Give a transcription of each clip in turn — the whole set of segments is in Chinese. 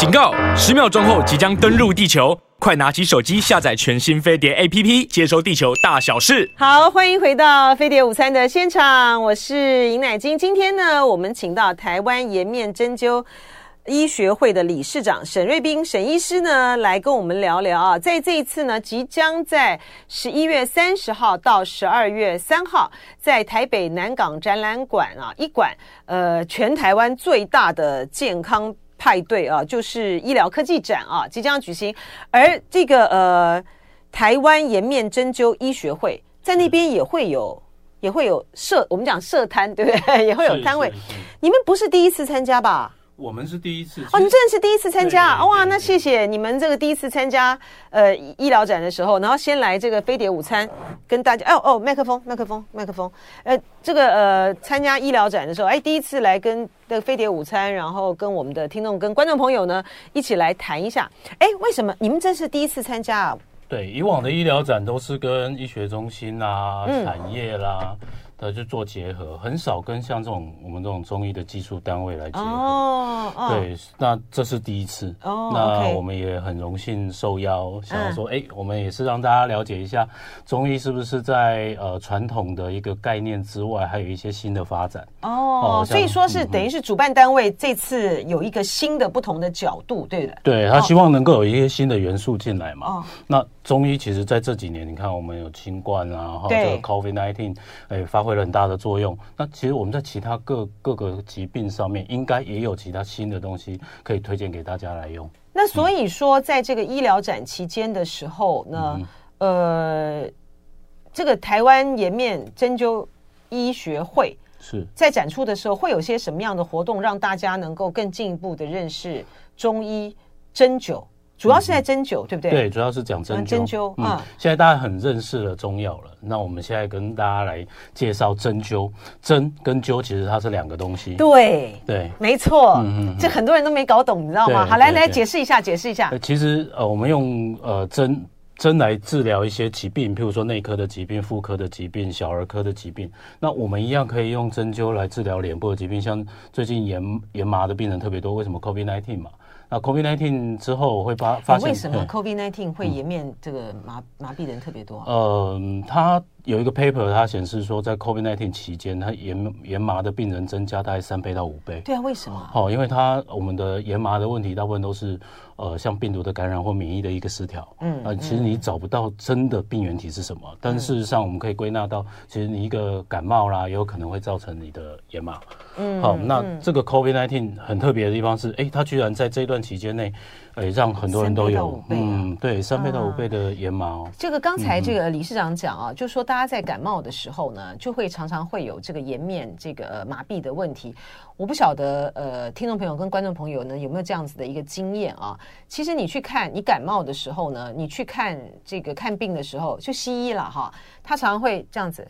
警告！十秒钟后即将登陆地球，快拿起手机下载全新飞碟 APP，接收地球大小事。好，欢迎回到飞碟午餐的现场，我是尹乃菁。今天呢，我们请到台湾颜面针灸医学会的理事长沈瑞斌沈医师呢，来跟我们聊聊啊，在这一次呢，即将在十一月三十号到十二月三号，在台北南港展览馆啊，一馆呃，全台湾最大的健康派对啊，就是医疗科技展啊，即将举行。而这个呃，台湾颜面针灸医学会在那边也会有，也会有设，我们讲设摊，对不对？也会有摊位。你们不是第一次参加吧？我们是第一次哦，你真的是第一次参加哇！那谢谢你们这个第一次参加呃医疗展的时候，然后先来这个飞碟午餐跟大家哦哦麦克风麦克风麦克风呃这个呃参加医疗展的时候，哎第一次来跟这个飞碟午餐，然后跟我们的听众跟观众朋友呢一起来谈一下，哎为什么你们这是第一次参加啊？对，以往的医疗展都是跟医学中心啊、嗯、产业啦。呃，就做结合，很少跟像这种我们这种中医的技术单位来结合。哦，哦对，那这是第一次。哦，那我们也很荣幸受邀，想要说，哎、嗯，我们也是让大家了解一下中医是不是在呃传统的一个概念之外，还有一些新的发展。哦，哦所以说是等于是主办单位这次有一个新的不同的角度，对的。对，他希望能够有一些新的元素进来嘛。哦，那中医其实在这几年，你看我们有新冠啊，哈，这个 COVID nineteen，哎，发挥。了很大的作用。那其实我们在其他各各个疾病上面，应该也有其他新的东西可以推荐给大家来用。那所以说，在这个医疗展期间的时候呢，嗯、呃，这个台湾颜面针灸医学会是在展出的时候，会有些什么样的活动，让大家能够更进一步的认识中医针灸？主要是在针灸，嗯、对不对？对，主要是讲针灸。针灸，嗯，现在大家很认识了中药了，那我们现在跟大家来介绍针灸。针跟灸其实它是两个东西。对对，没错。嗯嗯，这很多人都没搞懂，你知道吗？好，来来解释一下，解释一下。其实呃，我们用呃针针来治疗一些疾病，譬如说内科的疾病、妇科的疾病、小儿科的疾病。那我们一样可以用针灸来治疗脸部的疾病，像最近炎炎麻的病人特别多，为什么？COVID-19 嘛。那 COVID-19 之后我会发发现，为什么 COVID-19 会颜面这个麻麻痹的人特别多啊？嗯，它有一个 paper，它显示说，在 COVID-19 期间，它炎炎麻的病人增加大概三倍到五倍。对啊，为什么？哦，因为它我们的炎麻的问题，大部分都是呃像病毒的感染或免疫的一个失调。嗯，啊，其实你找不到真的病原体是什么，嗯、但事实上我们可以归纳到，其实你一个感冒啦，也有可能会造成你的炎麻。嗯，好，那这个 COVID-19 很特别的地方是，哎，它居然在这段期间内，哎，让很多人都有，啊、嗯，对，三倍到五倍的炎麻哦。这个刚才这个理事长讲啊，嗯、就是说大家在感冒的时候呢，就会常常会有这个颜面这个麻痹的问题。我不晓得呃，听众朋友跟观众朋友呢有没有这样子的一个经验啊？其实你去看你感冒的时候呢，你去看这个看病的时候，就西医了哈，他常常会这样子。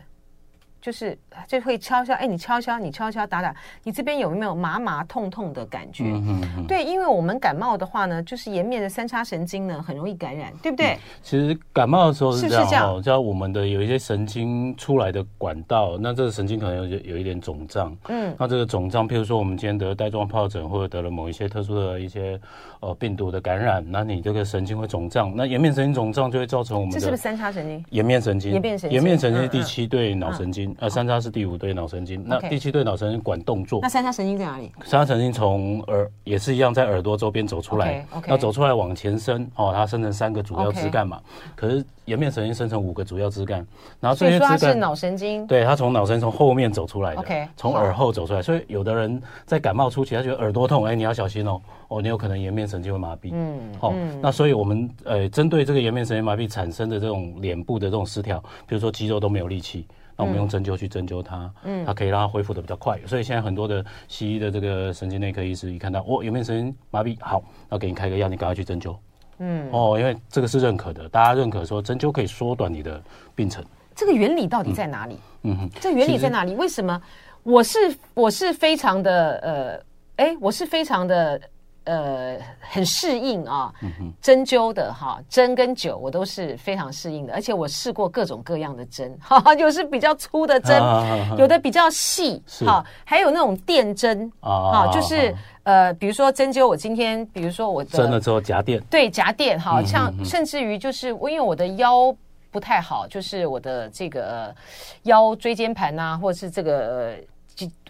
就是就会敲敲，哎，你敲敲，你敲敲打打，你这边有没有麻麻痛痛的感觉？嗯对，因为我们感冒的话呢，就是颜面的三叉神经呢很容易感染，对不对？嗯、其实感冒的时候是这样，是是这样哦，叫我们的有一些神经出来的管道，那这个神经可能有有一点肿胀。嗯，那这个肿胀，譬如说我们今天得了带状疱疹，或者得了某一些特殊的一些呃病毒的感染，那你这个神经会肿胀，那颜面神经肿胀就会造成我们的这是不是三叉神经？颜面神经，颜面神经，颜面神经是第七对脑神经。嗯嗯呃，三叉是第五对脑神经，那第七对脑神经管动作。那三叉神经在哪里？三叉神经从耳也是一样，在耳朵周边走出来。那走出来往前伸，哦，它生成三个主要枝干嘛？可是颜面神经生成五个主要枝干，然后这些枝干是脑神经。对，它从脑神经从后面走出来的。从耳后走出来，所以有的人在感冒初期，他觉得耳朵痛，哎，你要小心哦，哦，你有可能颜面神经会麻痹。嗯，好，那所以我们呃，针对这个颜面神经麻痹产生的这种脸部的这种失调，比如说肌肉都没有力气。那我们用针灸去针灸它，嗯，它可以让它恢复的比较快。所以现在很多的西医的这个神经内科医师一看到，哦，有没有神经麻痹，好，那给你开个药，你赶快去针灸。嗯，哦，因为这个是认可的，大家认可说针灸可以缩短你的病程。这个原理到底在哪里？嗯哼，这原理在哪里？为什么？我是我是非常的呃，哎，我是非常的。呃很适应啊，针灸的哈，针跟灸我都是非常适应的，而且我试过各种各样的针，哈，有是比较粗的针，有的比较细，哈，还有那种电针啊，就是呃，比如说针灸，我今天比如说我的针了之后夹电，对，夹电，哈，像甚至于就是我因为我的腰不太好，就是我的这个腰椎间盘呐，或者是这个。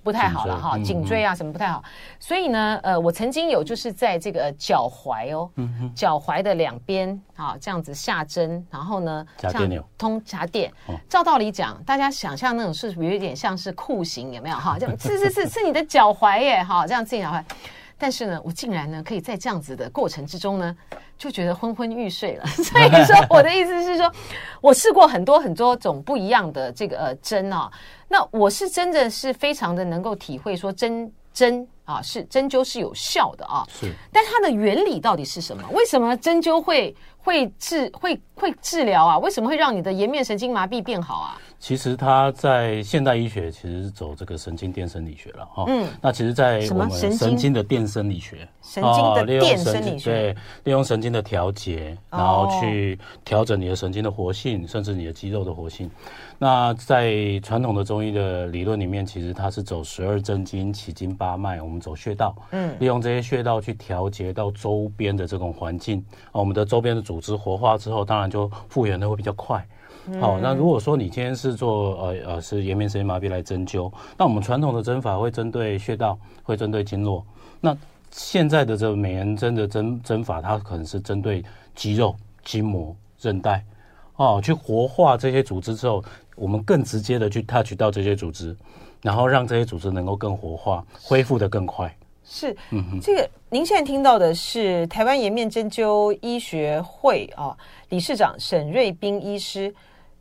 不太好了哈，颈椎啊什么不太好，所以呢，呃，我曾经有就是在这个脚踝哦，脚踝的两边啊，这样子下针，然后呢，夹电通夹电。照道理讲，大家想象那种是有一点像是酷刑，有没有哈？这样是是是是你的脚踝耶哈，这样自己脚踝。但是呢，我竟然呢可以在这样子的过程之中呢，就觉得昏昏欲睡了。所以说，我的意思是说，我试过很多很多种不一样的这个呃针啊。那我是真的是非常的能够体会说针针啊是针灸是有效的啊。是。但它的原理到底是什么？为什么针灸会会治会会治疗啊？为什么会让你的颜面神经麻痹变好啊？其实它在现代医学其实是走这个神经电生理学了哈。嗯，那其实，在我们神经的电生理学，神经的电生理学，对，利用神经的调节，然后去调整你的神经的活性，甚至你的肌肉的活性。那在传统的中医的理论里面，其实它是走十二正经、奇经八脉，我们走穴道，嗯，利用这些穴道去调节到周边的这种环境，啊，我们的周边的组织活化之后，当然就复原的会比较快。好，那如果说你今天是做呃呃是颜面神经麻痹来针灸，那我们传统的针法会针对穴道，会针对经络。那现在的这个美颜针的针针法，它可能是针对肌肉、筋膜、韧带，哦，去活化这些组织之后，我们更直接的去 touch 到这些组织，然后让这些组织能够更活化，恢复的更快。是，嗯，这个您现在听到的是台湾颜面针灸医学会啊理事长沈瑞斌医师。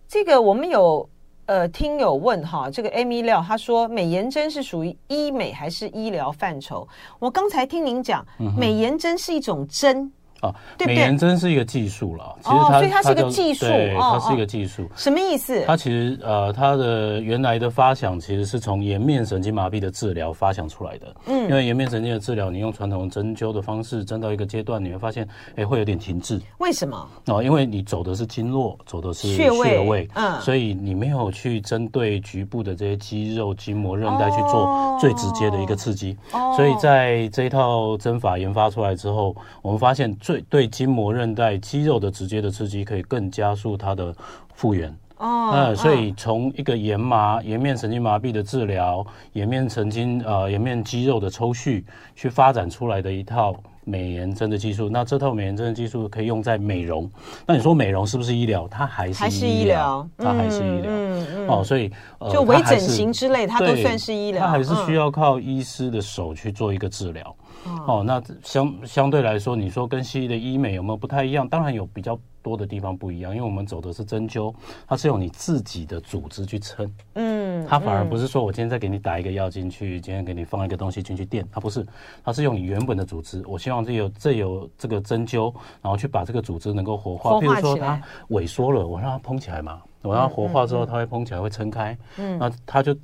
这个我们有呃听友问哈，这个 Amy 廖他说美颜针是属于医美还是医疗范畴？我刚才听您讲，美颜针是一种针。哦，美颜针是一个技术了，其实它、哦、所以它是个技术，对，它是一个技术。什么意思？它其实呃，它的原来的发想其实是从颜面神经麻痹的治疗发想出来的。嗯，因为颜面神经的治疗，你用传统针灸的方式针到一个阶段，你会发现，哎，会有点停滞。为什么？哦，因为你走的是经络，走的是穴位，穴位，嗯，所以你没有去针对局部的这些肌肉、筋膜、韧带去做最直接的一个刺激。哦，所以在这一套针法研发出来之后，我们发现。对对，筋膜、韧带、肌肉的直接的刺激，可以更加速它的复原。哦，呃，所以从一个颜麻、颜面神经麻痹的治疗，颜面神经呃颜面肌肉的抽蓄，去发展出来的一套美颜针的技术。那这套美颜针的技术可以用在美容。那你说美容是不是医疗？它还是医疗，它还是医疗。嗯嗯。哦，所以呃，就微整形之类，它都算是医疗。它还是需要靠医师的手去做一个治疗。哦，那相相对来说，你说跟西医的医美有没有不太一样？当然有比较多的地方不一样，因为我们走的是针灸，它是用你自己的组织去撑，嗯，它反而不是说我今天再给你打一个药进去，今天给你放一个东西进去垫，它不是，它是用你原本的组织。我希望这有这有这个针灸，然后去把这个组织能够活化，比如说它萎缩了，我让它膨起来嘛，我让它活化之后，它会膨起来，会撑开，嗯，那它就。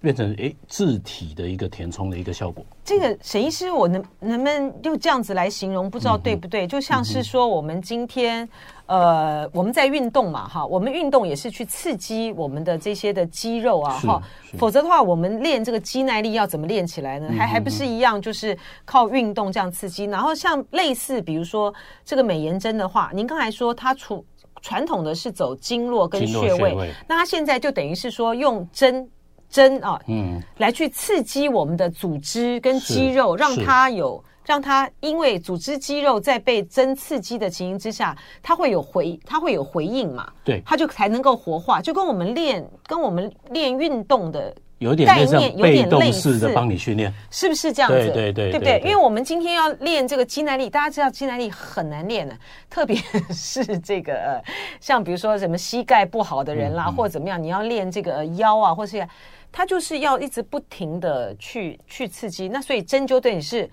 变成诶，字体的一个填充的一个效果。这个沈医师，我能能不能用这样子来形容？不知道对不对？嗯、就像是说，我们今天、嗯、呃，我们在运动嘛，哈，我们运动也是去刺激我们的这些的肌肉啊，哈。否则的话，我们练这个肌耐力要怎么练起来呢？还还不是一样，就是靠运动这样刺激。然后像类似，比如说这个美颜针的话，您刚才说它传传统的是走经络跟穴位，穴位那它现在就等于是说用针。针啊，嗯，来去刺激我们的组织跟肌肉，让它有，让它因为组织肌肉在被针刺激的情形之下，它会有回，它会有回应嘛，对，它就才能够活化，就跟我们练，跟我们练运动的有点概念，有点类似的帮你训练，是不是这样子？对对对，对不对？因为我们今天要练这个肌耐力，大家知道肌耐力很难练的，特别 是这个像比如说什么膝盖不好的人啦，或者怎么样，你要练这个腰啊，或是。它就是要一直不停的去去刺激，那所以针灸对你是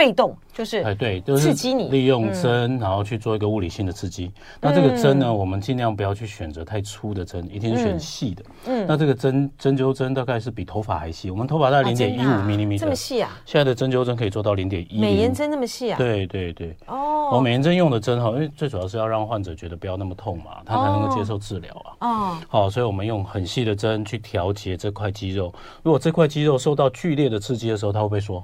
被动，就是哎对，就是刺激你，利用针然后去做一个物理性的刺激。那这个针呢，我们尽量不要去选择太粗的针，一定是选细的。嗯，那这个针针灸针大概是比头发还细，我们头发大概零点一五 mm，这么细啊？现在的针灸针可以做到零点一。美颜针那么细啊？对对对。哦，我美颜针用的针哈，因为最主要是要让患者觉得不要那么痛嘛，他才能够接受治疗啊。哦，好，所以我们用很细的针去调节这块肌肉。如果这块肌肉受到剧烈的刺激的时候，它会不会说？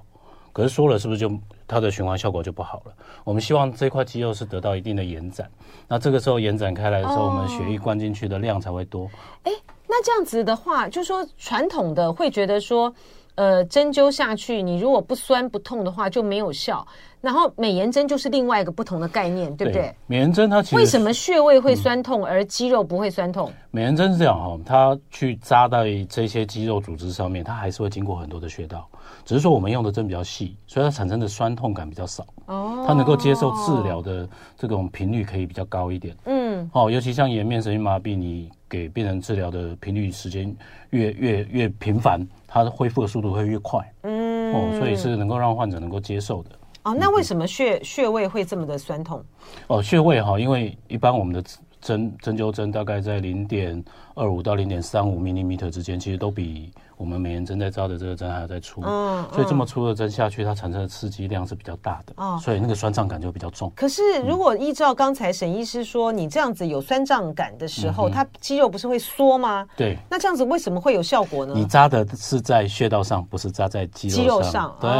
可是说了，是不是就它的循环效果就不好了？我们希望这块肌肉是得到一定的延展，那这个时候延展开来的时候，我们血液灌进去的量才会多。哎，那这样子的话，就说传统的会觉得说，呃，针灸下去，你如果不酸不痛的话就没有效。然后美颜针就是另外一个不同的概念，对不对？对，美颜针它其实为什么穴位会酸痛，而肌肉不会酸痛？嗯、美颜针是这样哈，它去扎在这些肌肉组织上面，它还是会经过很多的穴道。只是说我们用的针比较细，所以它产生的酸痛感比较少。哦，它能够接受治疗的这种频率可以比较高一点。嗯，哦，尤其像颜面神经麻痹，你给病人治疗的频率时间越越越频繁，它的恢复的速度会越快。嗯，哦，所以是能够让患者能够接受的。哦，那为什么穴穴位会这么的酸痛？哦，穴位哈，因为一般我们的针针灸针大概在零点二五到零点三五 millimeter 之间，其实都比。我们每年针在扎的这个针还要再粗，嗯，所以这么粗的针下去，它产生的刺激量是比较大的，哦，所以那个酸胀感就比较重。可是如果依照刚才沈医师说，你这样子有酸胀感的时候，它肌肉不是会缩吗？对，那这样子为什么会有效果呢？你扎的是在穴道上，不是扎在肌肉上。肌肉上，对。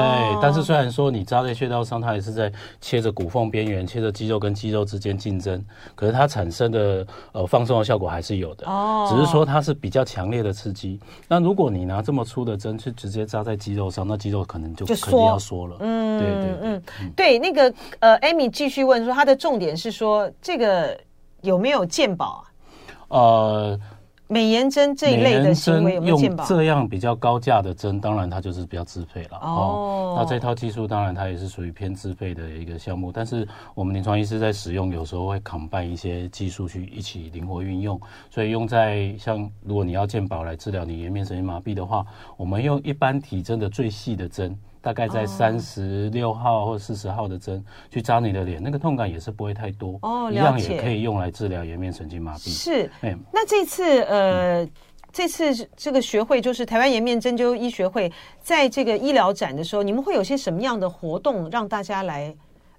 但是虽然说你扎在穴道上，它也是在切着骨缝边缘，切着肌肉跟肌肉之间竞争，可是它产生的呃放松的效果还是有的。哦，只是说它是比较强烈的刺激。那如果你拿这么粗的针去直接扎在肌肉上，那肌肉可能就肯定要缩了。嗯，对对对，嗯，对。那个呃，Amy 继续问说，他的重点是说这个有没有鉴宝啊？呃。美颜针这一类的行为有没有健保？用这样比较高价的针，当然它就是比较自费了。哦，那这套技术当然它也是属于偏自费的一个项目，但是我们临床医师在使用有时候会 combine 一些技术去一起灵活运用，所以用在像如果你要健保来治疗你颜面神经麻痹的话，我们用一般体针的最细的针。大概在三十六号或四十号的针去扎你的脸，那个痛感也是不会太多哦，一样也可以用来治疗颜面神经麻痹。是，哎，那这次呃，嗯、这次这个学会就是台湾颜面针灸医学会，在这个医疗展的时候，你们会有些什么样的活动让大家来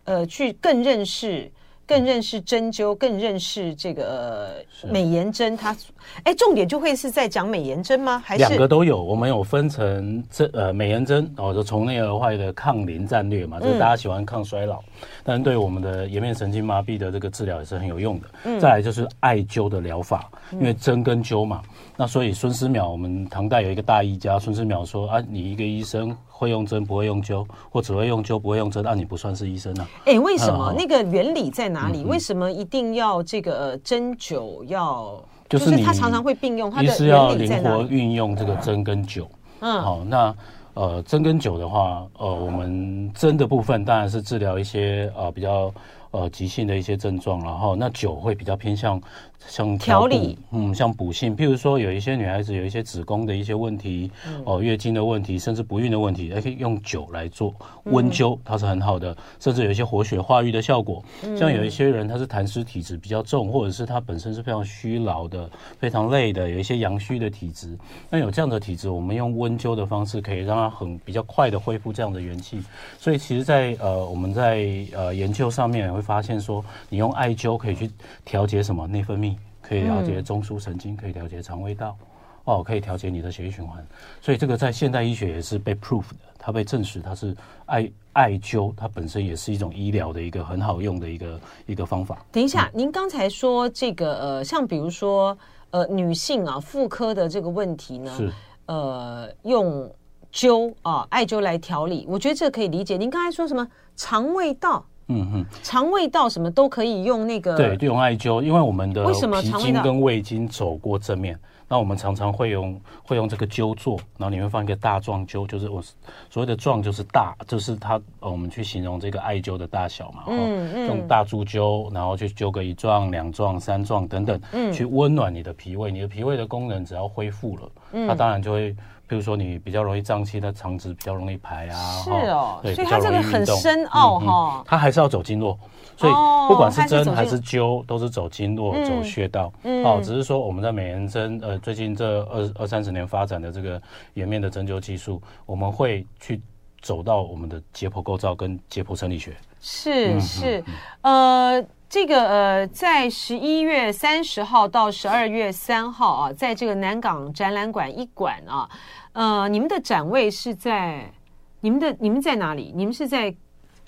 呃去更认识？更认识针灸，更认识这个美颜针。它，哎，重点就会是在讲美颜针吗？还是两个都有？我们有分成针呃美颜针，哦，就从内而外的抗龄战略嘛，就是大家喜欢抗衰老，但是对我们的颜面神经麻痹的这个治疗也是很有用的。嗯，再来就是艾灸的疗法，因为针跟灸嘛，那所以孙思邈，我们唐代有一个大医家孙思邈说啊，你一个医生。会用针不会用灸，或只会用灸不会用针，那你不算是医生啊？哎，为什么？那个原理在哪里？为什么一定要这个针灸要？就是它常常会并用，它的原理在哪里？灵活运用这个针跟灸。嗯，好，那呃，针跟灸的话，呃，我们针的部分当然是治疗一些呃比较呃急性的一些症状，然后那酒会比较偏向。像调理，嗯，像补性，譬如说有一些女孩子有一些子宫的一些问题，嗯、哦，月经的问题，甚至不孕的问题，也可以用酒来做温灸，它是很好的，甚至有一些活血化瘀的效果。嗯、像有一些人他是痰湿体质比较重，或者是他本身是非常虚劳的、非常累的，有一些阳虚的体质，那有这样的体质，我们用温灸的方式可以让他很比较快的恢复这样的元气。所以其实在，在呃我们在呃研究上面也会发现说，你用艾灸可以去调节什么内分泌。可以调节中枢神经，可以调节肠胃道，哦，可以调节你的血液循环，所以这个在现代医学也是被 proof 的，它被证实它是艾艾灸，它本身也是一种医疗的一个很好用的一个一个方法。等一下，嗯、您刚才说这个呃，像比如说呃，女性啊妇科的这个问题呢，是呃用灸啊艾灸来调理，我觉得这个可以理解。您刚才说什么肠胃道？嗯哼，肠胃道什么都可以用那个，对，就用艾灸，因为我们的脾经跟胃经走过正面，那我们常常会用会用这个灸座，然后里面放一个大壮灸，就是我所谓的壮就是大，就是它我们去形容这个艾灸的大小嘛，嗯嗯，用大柱灸，然后去灸个一壮、两壮、三壮等等，嗯，去温暖你的脾胃，你的脾胃的功能只要恢复了，嗯，它当然就会。譬如说你比较容易胀气，那肠子比较容易排啊。是哦，对，所以它这个很深奥哈。它还是要走经络，所以不管是针还是灸，都是走经络、走穴道。哦，只是说我们在美颜针，呃，最近这二二三十年发展的这个颜面的针灸技术，我们会去走到我们的解剖构造跟解剖生理学。是是，呃。这个呃，在十一月三十号到十二月三号啊，在这个南港展览馆一馆啊，呃，你们的展位是在你们的你们在哪里？你们是在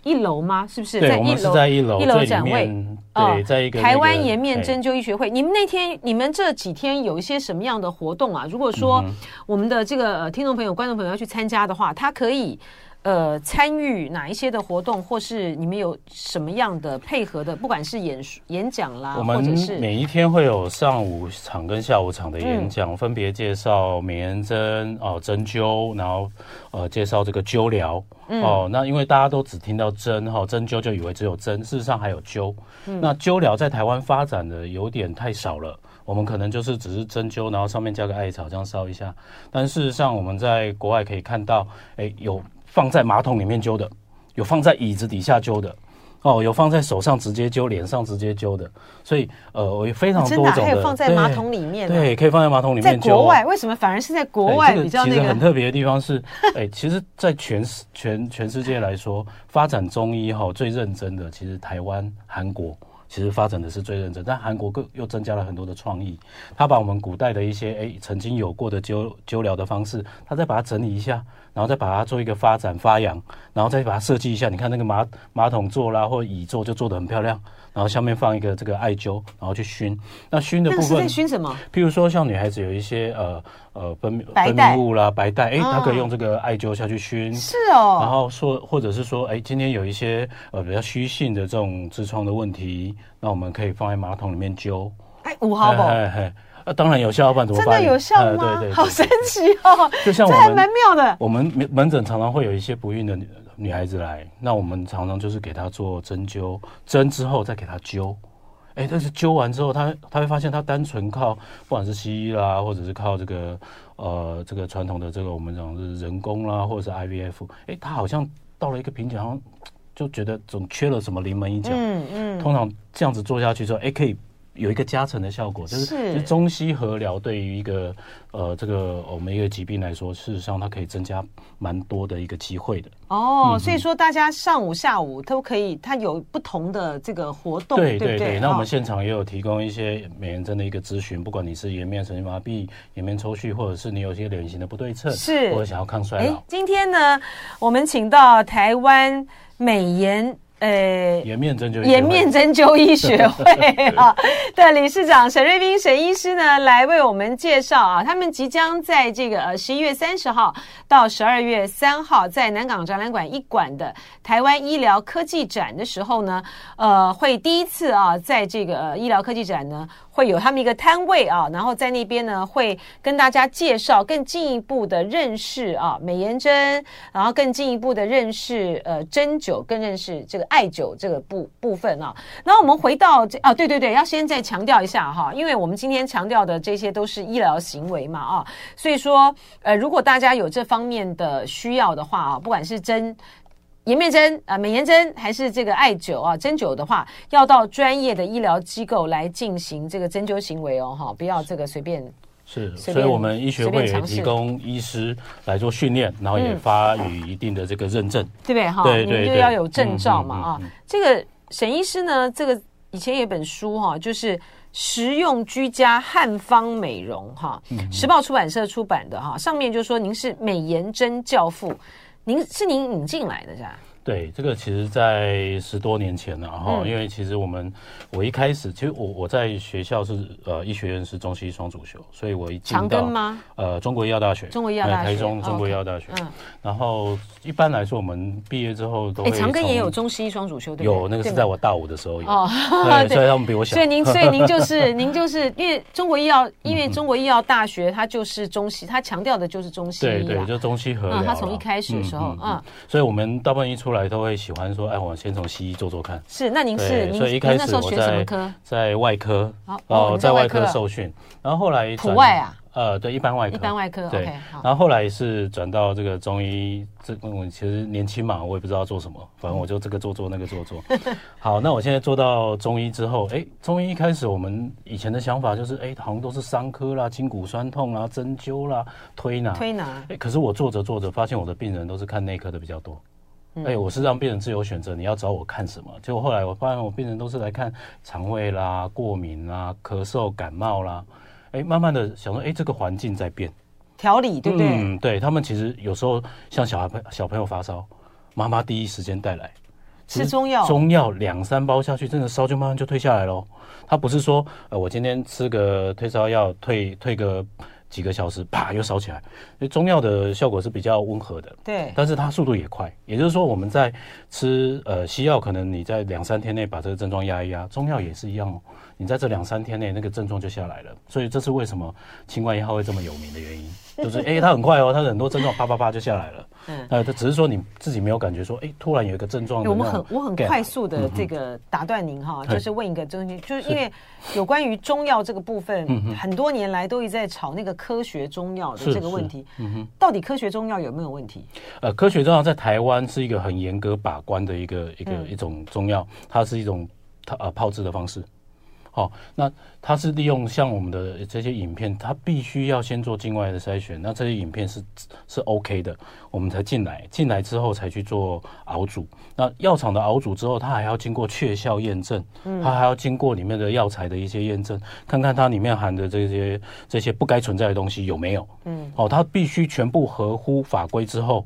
一楼吗？是不是？对，在一楼，是在一楼，一楼展位。对，呃、在一个、那个、台湾颜面针灸医学会。你们那天、你们这几天有一些什么样的活动啊？如果说我们的这个、呃、听众朋友、观众朋友要去参加的话，他可以。呃，参与哪一些的活动，或是你们有什么样的配合的？不管是演演讲啦，我们每一天会有上午场跟下午场的演讲，嗯、分别介绍美颜针哦，针灸，然后呃介绍这个灸疗、嗯、哦。那因为大家都只听到针哈，针灸就以为只有针，事实上还有灸。嗯、那灸疗在台湾发展的有点太少了，我们可能就是只是针灸，然后上面加个艾草这样烧一下。但事实上我们在国外可以看到，哎有。放在马桶里面灸的，有放在椅子底下灸的，哦，有放在手上直接灸、脸上直接灸的，所所以呃，我有非常多种的，还有放在马桶里面，对，可以放在马桶里面灸。在国外为什么反而是在国外比较那个？其实很特别的地方是，哎，其实，在全世全全世界来说，发展中医哈最认真的，其实台湾、韩国。其实发展的是最认真，但韩国更又增加了很多的创意。他把我们古代的一些哎曾经有过的灸灸疗的方式，他再把它整理一下，然后再把它做一个发展发扬，然后再把它设计一下。你看那个马马桶座啦，或椅座就做的很漂亮。然后下面放一个这个艾灸，然后去熏。那熏的部分，熏什么？譬如说像女孩子有一些呃呃分分泌物啦，白带，哎，她可以用这个艾灸下去熏。是哦。然后说，或者是说，哎，今天有一些呃比较虚性的这种痔疮的问题，那我们可以放在马桶里面灸。哎，五毫宝。哎哎，啊，当然有效，不然怎么办？真的有效吗？对对，好神奇哦。就像我们，这还蛮妙的。我们门门诊常常会有一些不孕的女女孩子来，那我们常常就是给她做针灸，针之后再给她灸。哎，但是灸完之后，他他会发现，他单纯靠不管是西医啦，或者是靠这个呃这个传统的这个我们讲是人工啦，或者是 IVF，哎，她好像到了一个瓶颈，好像就觉得总缺了什么临门一脚。嗯嗯。通常这样子做下去之后，哎，可以。有一个加成的效果，就是，是中西合疗对于一个呃这个我们一个疾病来说，事实上它可以增加蛮多的一个机会的。哦，嗯、所以说大家上午下午都可以，它有不同的这个活动，对对对。对对，那我们现场也有提供一些美颜针的一个咨询，不管你是颜面神经麻痹、颜面抽搐，或者是你有些脸型的不对称，是或者想要抗衰老。今天呢，我们请到台湾美颜。呃，颜面针灸颜面针灸医学 会啊的理事长沈瑞斌沈医师呢，来为我们介绍啊，他们即将在这个呃十一月三十号到十二月三号在南港展览馆一馆的台湾医疗科技展的时候呢，呃，会第一次啊，在这个呃医疗科技展呢。会有他们一个摊位啊，然后在那边呢，会跟大家介绍更进一步的认识啊美颜针，然后更进一步的认识呃针灸，更认识这个艾灸这个部部分啊。然后我们回到这啊，对对对，要先再强调一下哈，因为我们今天强调的这些都是医疗行为嘛啊，所以说呃，如果大家有这方面的需要的话啊，不管是针。颜面针啊，美颜针还是这个艾灸啊，针灸的话，要到专业的医疗机构来进行这个针灸行为哦，哈，不要这个随便。是，所以我们医学会也提供医师来做训练，然后也发予一定的这个认证，对不对？哈，你们就要有证照嘛啊。这个沈医师呢，这个以前有本书哈，就是实用居家汉方美容哈，时报出版社出版的哈，上面就说您是美颜针教父。您是您引进来的是吧？对，这个其实，在十多年前了哈，因为其实我们我一开始，其实我我在学校是呃医学院是中西医双主修，所以我一进到长庚吗？呃，中国医药大学，中国医药大学，台中中国医药大学。嗯，然后一般来说，我们毕业之后都会。长庚也有中西医双主修，对有那个是在我大五的时候有哦，对，所以他们比我小。所以您，所以您就是您就是因为中国医药，因为中国医药大学它就是中西，它强调的就是中西医，对对，就中西合啊。它从一开始的时候，嗯，所以我们大部分一出来。都会喜欢说，哎，我先从西医做做看。是，那您是，所以一开始我在在外科，哦，在外科受训，然后后来普外啊，呃，对，一般外科，一般外科。对然后后来是转到这个中医，这我其实年轻嘛，我也不知道做什么，反正我就这个做做那个做做。好，那我现在做到中医之后，哎，中医一开始我们以前的想法就是，哎，好像都是伤科啦、筋骨酸痛啦、针灸啦、推拿、推拿。哎，可是我做着做着，发现我的病人都是看内科的比较多。哎，我是让病人自由选择，你要找我看什么？结果后来我发现，我病人都是来看肠胃啦、过敏啦、咳嗽、感冒啦。哎，慢慢的想说，哎，这个环境在变，调理对不对？嗯，对他们其实有时候像小孩朋小朋友发烧，妈妈第一时间带来吃中药，中药两三包下去，真的烧就慢慢就退下来喽。他不是说，呃，我今天吃个退烧药，退退个。几个小时，啪又烧起来。所以中药的效果是比较温和的，对，但是它速度也快。也就是说，我们在吃呃西药，可能你在两三天内把这个症状压一压，中药也是一样哦。你在这两三天内，那个症状就下来了。所以这是为什么清冠一号会这么有名的原因，就是哎，它很快哦，它很多症状啪啪啪就下来了。嗯，呃，他只是说你自己没有感觉说，哎，突然有一个症状。我们很我很快速的这个打断您哈，就是问一个东西，就是因为有关于中药这个部分，很多年来都一直在吵那个科学中药的这个问题。嗯哼，到底科学中药有没有问题？呃，科学中药在台湾是一个很严格把关的一个一个一种中药，它是一种它呃泡制的方式。好，那它是利用像我们的这些影片，它必须要先做境外的筛选，那这些影片是是 OK 的，我们才进来，进来之后才去做熬煮。那药厂的熬煮之后，它还要经过确效验证，它还要经过里面的药材的一些验证，看看它里面含的这些这些不该存在的东西有没有。嗯，哦，它必须全部合乎法规之后。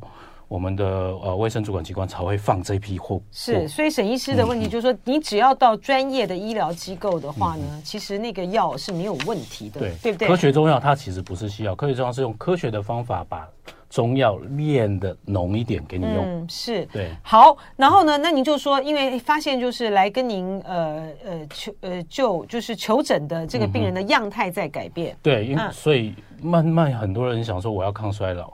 我们的呃卫生主管机关才会放这批货。是，所以沈医师的问题就是说，你只要到专业的医疗机构的话呢，其实那个药是没有问题的，对，对不对？科学中药它其实不是西药，科学中药是用科学的方法把中药炼的浓一点给你用。嗯，是，对。好，然后呢，那您就说，因为发现就是来跟您呃呃求呃就就是求诊的这个病人的样态在改变。对，因为所以慢慢很多人想说我要抗衰老。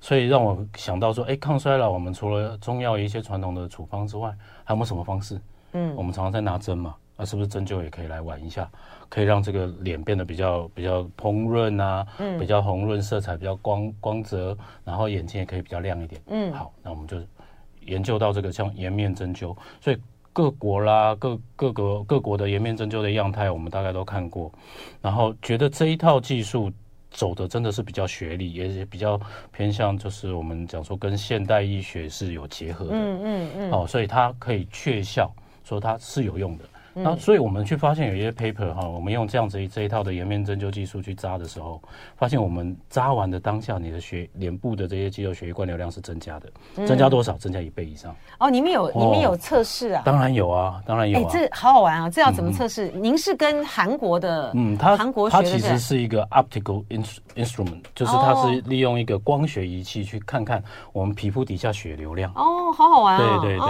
所以让我想到说，哎，抗衰老，我们除了中药一些传统的处方之外，还有没有什么方式？嗯，我们常常在拿针嘛，那是不是针灸也可以来玩一下，可以让这个脸变得比较比较蓬润啊，嗯，比较红润，色彩比较光光泽，然后眼睛也可以比较亮一点。嗯，好，那我们就研究到这个像颜面针灸，所以各国啦，各各个各国的颜面针灸的样态，我们大概都看过，然后觉得这一套技术。走的真的是比较学历，也比较偏向，就是我们讲说跟现代医学是有结合的，嗯嗯嗯，哦，所以它可以确效，说它是有用的。那所以我们去发现有一些 paper 哈，我们用这样子一这一套的颜面针灸技术去扎的时候，发现我们扎完的当下，你的血脸部的这些肌肉血液灌流量是增加的，增加多少？增加一倍以上。哦，你们有你们有测试啊？当然有啊，当然有。哎，这好好玩啊！这要怎么测试？您是跟韩国的嗯，他韩国它其实是一个 optical instrument，就是它是利用一个光学仪器去看看我们皮肤底下血流量。哦，好好玩啊！对对对。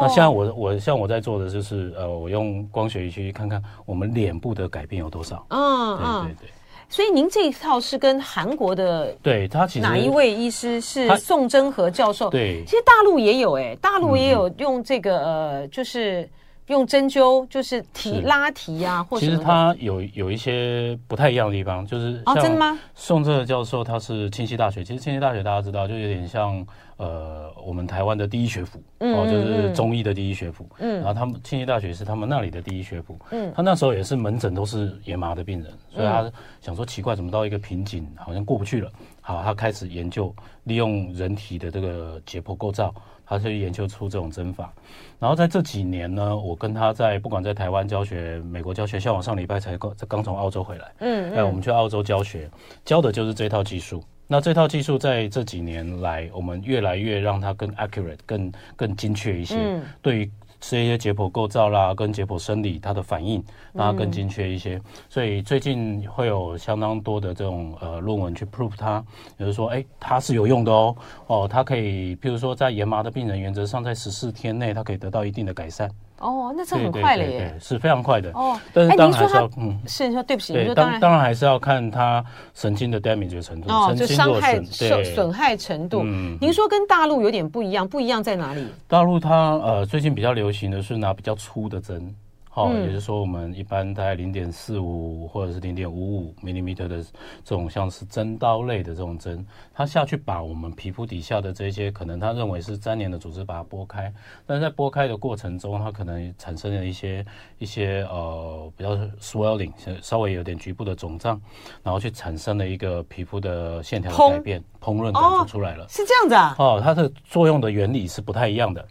那像我我像我在做的就是呃，我用。光学仪去看看我们脸部的改变有多少？嗯，对对对。所以您这一套是跟韩国的，对他其实哪一位医师是宋真和教授？对，其实大陆也有哎，大陆也有用这个呃，就是用针灸，就是提拉提呀，或者其实他有有一些不太一样的地方，就是哦，真的吗？宋真和教授他是清溪大学，其实清溪大学大家知道，就有点像。呃，我们台湾的第一学府，嗯、哦，就是中医的第一学府，嗯，然后他们清溪大学是他们那里的第一学府，嗯，他那时候也是门诊都是野麻的病人，所以他想说奇怪，怎么到一个瓶颈，好像过不去了，好，他开始研究利用人体的这个解剖构造，他就研究出这种针法，然后在这几年呢，我跟他在不管在台湾教学、美国教学，像我上礼拜才刚刚从澳洲回来，嗯，哎，我们去澳洲教学，教的就是这套技术。那这套技术在这几年来，我们越来越让它更 accurate、更更精确一些。嗯，对于这些解剖构造啦，跟解剖生理它的反应，让它更精确一些。所以最近会有相当多的这种呃论文去 prove 它，也就是说，哎，它是有用的哦。哦，它可以，譬如说在研麻的病人，原则上在十四天内，它可以得到一定的改善。哦，那这很快了耶，对对对，是非常快的。哦，但是当然还是要，嗯，是你说对不起，对，当当然还是要看他神经的 damage 的程度，哦，就伤害损损害程度。嗯，您说跟大陆有点不一样，不一样在哪里？大陆它呃最近比较流行的是拿比较粗的针，哦，也就是说，我们一般大概零点四五或者是零点五五 millimeter 的这种像是针刀类的这种针，它下去把我们皮肤底下的这些可能他认为是粘连的组织把它拨开，但是在拨开的过程中，它可能产生了一些一些呃比较 swelling，稍微有点局部的肿胀，然后去产生了一个皮肤的线条的改变，膨润感就出来了。是这样子啊？哦，它的作用的原理是不太一样的。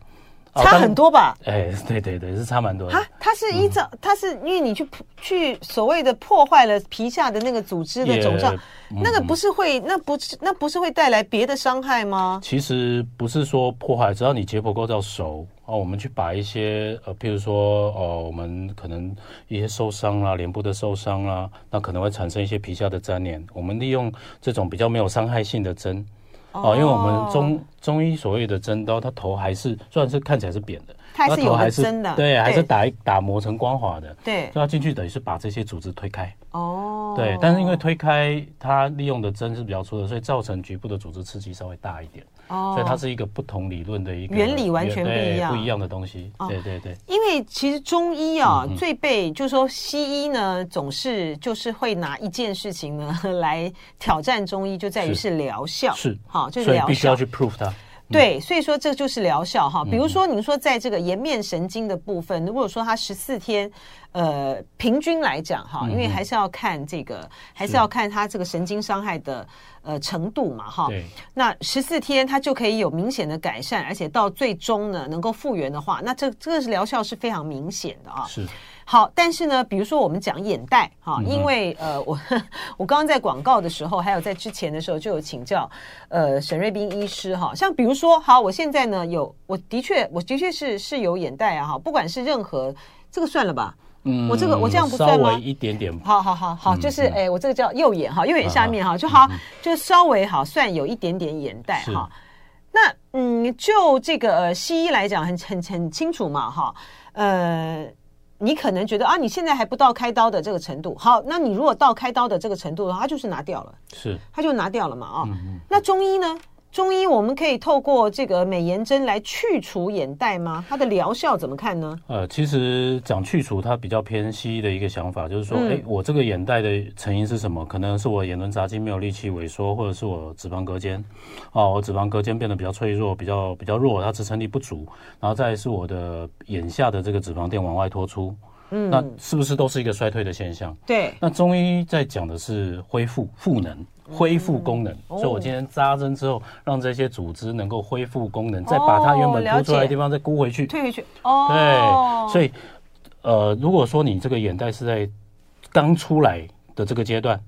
差很多吧？哎，对对对，是差蛮多的。它是依照，它是因为你去去所谓的破坏了皮下的那个组织的肿胀，那个不是会，那不是那不是会带来别的伤害吗？其实不是说破坏，只要你解剖构造熟啊，我们去把一些呃，譬如说呃，我们可能一些受伤啊，脸部的受伤啊，那可能会产生一些皮下的粘连，我们利用这种比较没有伤害性的针。哦，因为我们中中医所谓的针刀，它头还是虽然是看起来是扁的，它还是有针的，对，还是打一打磨成光滑的，对，所以它进去等于是把这些组织推开。哦，对，但是因为推开它利用的针是比较粗的，所以造成局部的组织刺激稍微大一点。哦，所以它是一个不同理论的一个原理，完全不一样，不一样的东西。对对对。因为其实中医啊，最被就是说西医呢，总是就是会拿一件事情呢 来挑战中医，就在于是疗效。是，好，就是疗效。必须要去 prove 它。对，所以说这就是疗效哈。比如说，您说在这个颜面神经的部分，如果说它十四天，呃，平均来讲哈，因为还是要看这个，还是要看它这个神经伤害的呃程度嘛哈。那十四天它就可以有明显的改善，而且到最终呢能够复原的话，那这这个是疗效是非常明显的啊。是。好，但是呢，比如说我们讲眼袋哈，因为呃，我我刚刚在广告的时候，还有在之前的时候就有请教呃沈瑞斌医师哈，像比如说好，我现在呢有，我的确我的确是是有眼袋啊哈，不管是任何这个算了吧，嗯，我这个我这样不算吗？稍微一点点，好好好好，就是哎，我这个叫右眼哈，右眼下面哈就好，就稍微好算有一点点眼袋哈。那嗯，就这个呃西医来讲很很很清楚嘛哈，呃。你可能觉得啊，你现在还不到开刀的这个程度。好，那你如果到开刀的这个程度的话，它就是拿掉了，是，它就拿掉了嘛啊。那中医呢？中医我们可以透过这个美颜针来去除眼袋吗？它的疗效怎么看呢？呃，其实讲去除，它比较偏西医的一个想法，就是说，哎、嗯，我这个眼袋的成因是什么？可能是我眼轮匝肌没有力气萎缩，或者是我脂肪隔间，哦，我脂肪隔间变得比较脆弱，比较比较弱，它支撑力不足，然后再是我的眼下的这个脂肪垫往外脱出，嗯，那是不是都是一个衰退的现象？对。那中医在讲的是恢复赋能。恢复功能，所以我今天扎针之后，让这些组织能够恢复功能，再把它原本凸出来的地方再箍回去，退回去。哦，对，所以，呃，如果说你这个眼袋是在刚出来的这个阶段，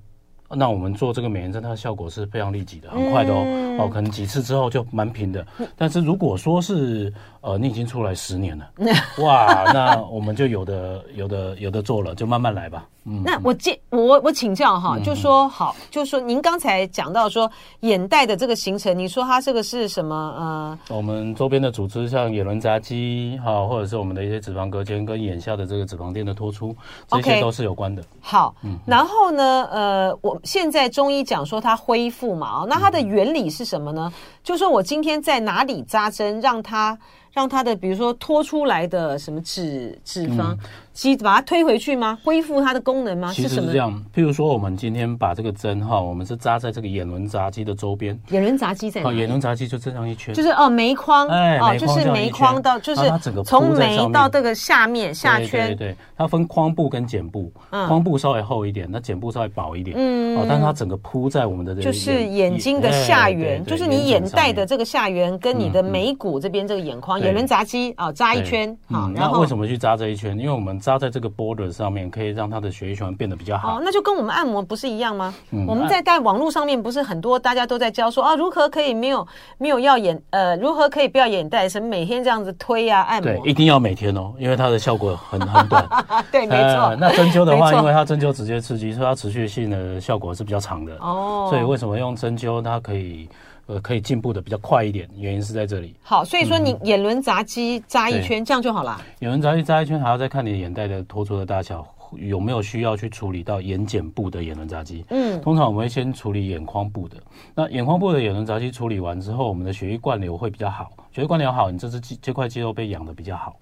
那我们做这个美颜针，它的效果是非常立即的，很快的哦，哦，可能几次之后就蛮平的。但是如果说是呃，你已经出来十年了，哇，那我们就有的有的有的做了，就慢慢来吧。嗯，那我借我我请教哈，就说好，就说您刚才讲到说眼袋的这个形成，你说它这个是什么？呃，我们周边的组织像眼轮匝肌哈，或者是我们的一些脂肪隔间跟眼下的这个脂肪垫的脱出，这些都是有关的。好，嗯，然后呢，呃，我现在中医讲说它恢复嘛，哦，那它的原理是什么呢？就说我今天在哪里扎针，让它。让它的比如说脱出来的什么脂脂肪，嗯、把它推回去吗？恢复它的功能吗？其实是这样。譬如说，我们今天把这个针哈，我们是扎在这个眼轮匝肌的周边。眼轮匝肌在哪？眼轮匝肌就这样一圈。就是哦，眉框。哎，哦，就是眉框到，就是从眉到这个下面下圈。对对对，它分眶部跟睑部，眶部稍微厚一点，那睑部稍微薄一点。嗯。哦，但是它整个铺在我们的这个就是眼睛的下缘，就是你眼袋的这个下缘跟你的眉骨这边这个眼眶。眼轮匝肌啊，扎一圈好，然后为什么去扎这一圈？因为我们扎在这个 border 上面，可以让他的血液循环变得比较好。哦，那就跟我们按摩不是一样吗？嗯，我们在在网络上面不是很多大家都在教说啊，如何可以没有没有要眼呃，如何可以不要眼袋，什么每天这样子推啊按摩？对，一定要每天哦，因为它的效果很 很短。对，没错。那针灸的话，因为它针灸直接刺激，所以它持续性的效果是比较长的。哦，所以为什么用针灸它可以？呃，可以进步的比较快一点，原因是在这里。好，所以说你眼轮匝肌扎一圈，这样就好了。眼轮匝肌扎一圈，还要再看你眼袋的脱出的大小，有没有需要去处理到眼睑部的眼轮匝肌。嗯，通常我们会先处理眼眶部的。那眼眶部的眼轮匝肌处理完之后，我们的血液灌流会比较好。血液灌流好，你这只肌这块肌肉被养的比较好。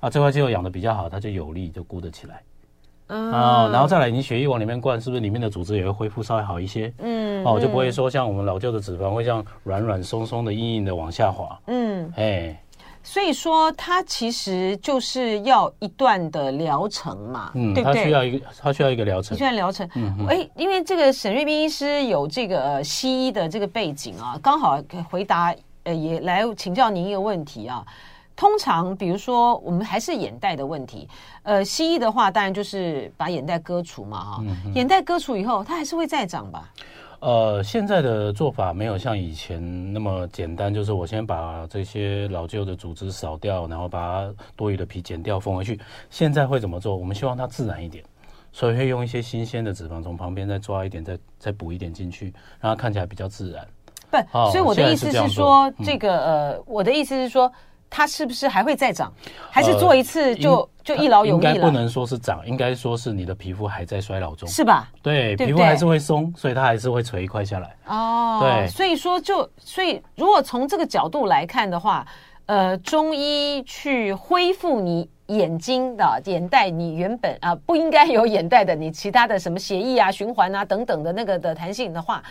啊，这块肌肉养的比较好，它就有力，就鼓得起来。嗯、哦，然后再来，你血液往里面灌，是不是里面的组织也会恢复稍微好一些？嗯，哦，就不会说像我们老旧的脂肪会像软软松松的、硬硬的往下滑。嗯，哎，所以说它其实就是要一段的疗程嘛，嗯，对不对？它需要一个，它需要一个疗程，一段疗程。嗯，哎，因为这个沈瑞斌医师有这个西医的这个背景啊，刚好回答，呃，也来请教您一个问题啊。通常，比如说我们还是眼袋的问题，呃，西医的话当然就是把眼袋割除嘛，哈、嗯，眼袋割除以后，它还是会再长吧？呃，现在的做法没有像以前那么简单，就是我先把这些老旧的组织扫掉，然后把多余的皮剪掉缝回去。现在会怎么做？我们希望它自然一点，所以会用一些新鲜的脂肪从旁边再抓一点，再再补一点进去，让它看起来比较自然。不，所以我的意思是说，这，这个呃，我的意思是说。它是不是还会再长？还是做一次就、呃、就一劳永逸了？应该不能说是长，应该说是你的皮肤还在衰老中，是吧？对，对对皮肤还是会松，所以它还是会垂一块下来。哦，对，所以说就所以如果从这个角度来看的话，呃，中医去恢复你眼睛的眼袋，你原本啊、呃、不应该有眼袋的，你其他的什么血液啊、循环啊等等的那个的弹性的话，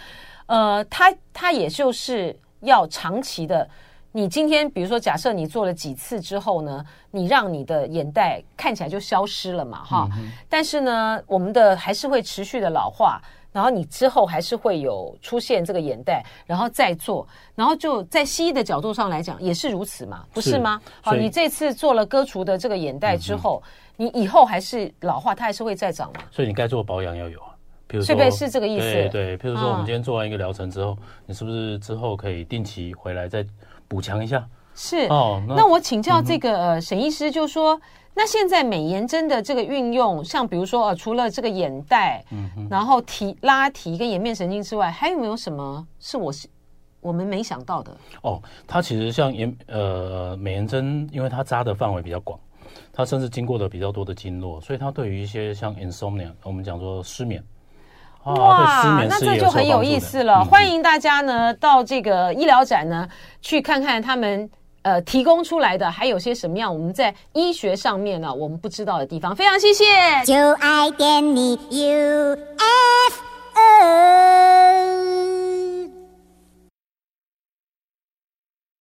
呃，它它也就是要长期的。你今天比如说，假设你做了几次之后呢，你让你的眼袋看起来就消失了嘛，哈、嗯。但是呢，我们的还是会持续的老化，然后你之后还是会有出现这个眼袋，然后再做，然后就在西医的角度上来讲也是如此嘛，不是吗？好，你这次做了割除的这个眼袋之后，嗯、你以后还是老化，它还是会再长嘛。所以你该做保养要有啊，比如说，是这个意思？对对，譬如说我们今天做完一个疗程之后，嗯、你是不是之后可以定期回来再。补强一下是哦那，那我请教这个、嗯、沈医师，就说那现在美颜针的这个运用，像比如说呃，除了这个眼袋，嗯，然后提拉提跟颜面神经之外，还有没有什么是我是我们没想到的？哦，它其实像颜呃美颜针，因为它扎的范围比较广，它甚至经过的比较多的经络，所以它对于一些像 insomnia，我们讲说失眠。哇，那这就很有意思了。嗯、欢迎大家呢到这个医疗展呢去看看他们呃提供出来的还有些什么样我们在医学上面呢我们不知道的地方。非常谢谢，就爱点你 UFO。